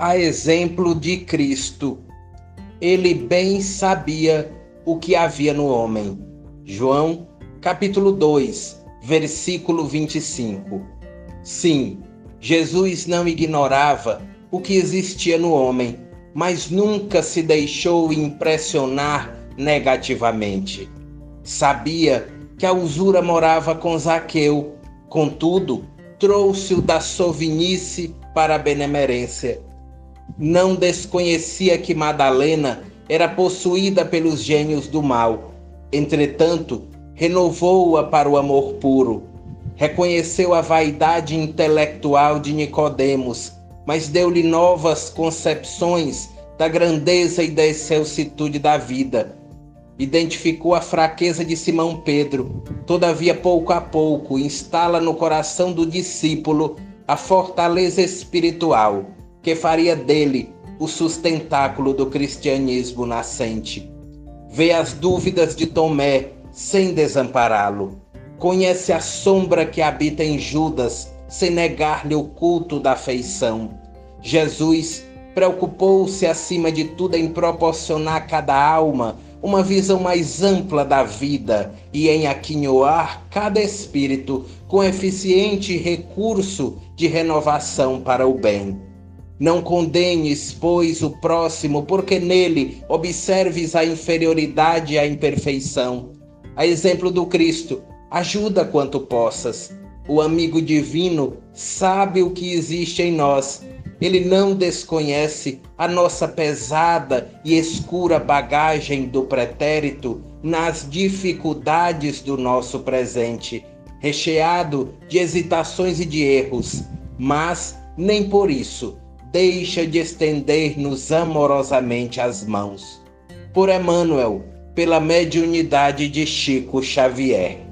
a exemplo de Cristo. Ele bem sabia o que havia no homem. João, capítulo 2, versículo 25. Sim, Jesus não ignorava o que existia no homem, mas nunca se deixou impressionar negativamente. Sabia que a usura morava com Zaqueu, contudo, trouxe-o da sovinice para a benemerência. Não desconhecia que Madalena era possuída pelos gênios do mal. Entretanto, renovou-a para o amor puro. Reconheceu a vaidade intelectual de Nicodemos, mas deu-lhe novas concepções da grandeza e da excelsitude da vida. Identificou a fraqueza de Simão Pedro, todavia, pouco a pouco, instala no coração do discípulo a fortaleza espiritual que faria dele o sustentáculo do cristianismo nascente. Vê as dúvidas de Tomé sem desampará-lo. Conhece a sombra que habita em Judas sem negar-lhe o culto da afeição. Jesus preocupou-se acima de tudo em proporcionar a cada alma uma visão mais ampla da vida e em aquinhoar cada espírito com eficiente recurso de renovação para o bem. Não condenes, pois, o próximo, porque nele observes a inferioridade e a imperfeição. A exemplo do Cristo, ajuda quanto possas. O amigo divino sabe o que existe em nós ele não desconhece a nossa pesada e escura bagagem do pretérito nas dificuldades do nosso presente, recheado de hesitações e de erros, mas nem por isso deixa de estender-nos amorosamente as mãos. Por Emmanuel, pela mediunidade de Chico Xavier.